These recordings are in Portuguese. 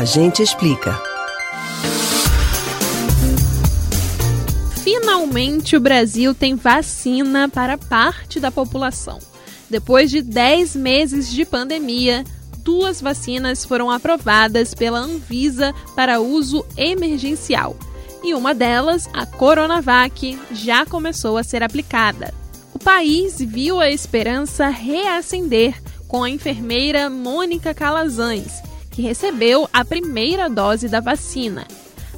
A gente explica. Finalmente, o Brasil tem vacina para parte da população. Depois de 10 meses de pandemia, duas vacinas foram aprovadas pela Anvisa para uso emergencial. E uma delas, a Coronavac, já começou a ser aplicada. O país viu a esperança reacender com a enfermeira Mônica Calazans, que recebeu a primeira dose da vacina.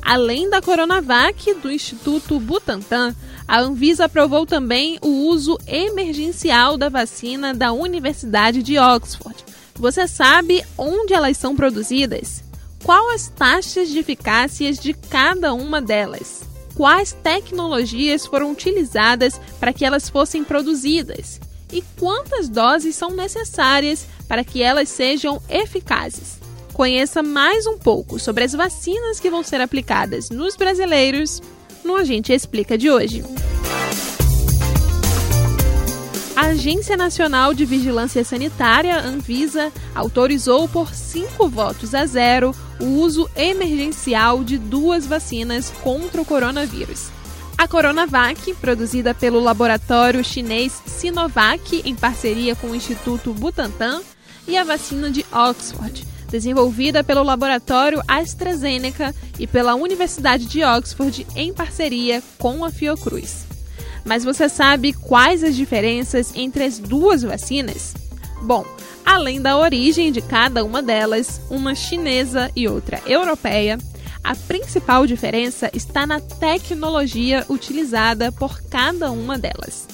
Além da Coronavac do Instituto Butantan, a Anvisa aprovou também o uso emergencial da vacina da Universidade de Oxford. Você sabe onde elas são produzidas? Qual as taxas de eficácia de cada uma delas? Quais tecnologias foram utilizadas para que elas fossem produzidas? E quantas doses são necessárias para que elas sejam eficazes? Conheça mais um pouco sobre as vacinas que vão ser aplicadas nos brasileiros no Agente Explica de hoje. A Agência Nacional de Vigilância Sanitária, Anvisa, autorizou por cinco votos a zero o uso emergencial de duas vacinas contra o coronavírus. A Coronavac, produzida pelo laboratório chinês Sinovac em parceria com o Instituto Butantan, e a vacina de Oxford, desenvolvida pelo laboratório AstraZeneca e pela Universidade de Oxford em parceria com a Fiocruz. Mas você sabe quais as diferenças entre as duas vacinas? Bom, além da origem de cada uma delas, uma chinesa e outra europeia, a principal diferença está na tecnologia utilizada por cada uma delas.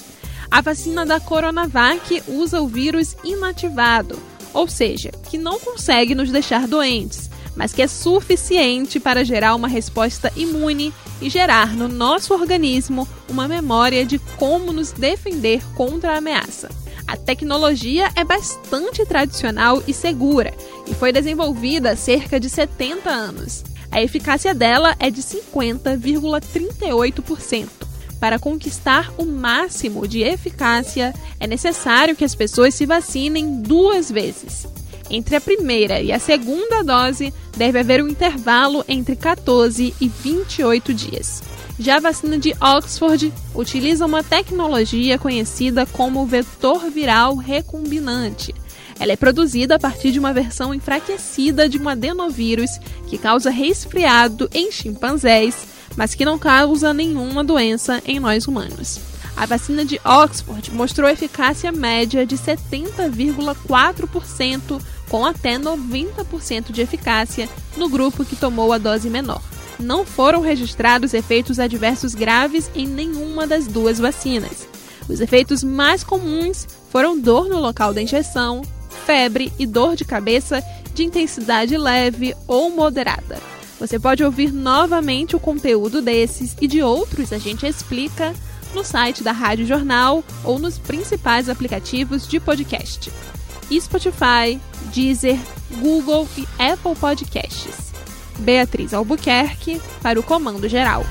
A vacina da Coronavac usa o vírus inativado, ou seja, que não consegue nos deixar doentes, mas que é suficiente para gerar uma resposta imune e gerar no nosso organismo uma memória de como nos defender contra a ameaça. A tecnologia é bastante tradicional e segura e foi desenvolvida há cerca de 70 anos. A eficácia dela é de 50,38%. Para conquistar o máximo de eficácia, é necessário que as pessoas se vacinem duas vezes. Entre a primeira e a segunda dose, deve haver um intervalo entre 14 e 28 dias. Já a vacina de Oxford utiliza uma tecnologia conhecida como vetor viral recombinante. Ela é produzida a partir de uma versão enfraquecida de um adenovírus que causa resfriado em chimpanzés mas que não causa nenhuma doença em nós humanos. A vacina de Oxford mostrou eficácia média de 70,4%, com até 90% de eficácia no grupo que tomou a dose menor. Não foram registrados efeitos adversos graves em nenhuma das duas vacinas. Os efeitos mais comuns foram dor no local da injeção, febre e dor de cabeça de intensidade leve ou moderada. Você pode ouvir novamente o conteúdo desses e de outros a gente explica no site da Rádio Jornal ou nos principais aplicativos de podcast. Spotify, Deezer, Google e Apple Podcasts. Beatriz Albuquerque para o Comando Geral.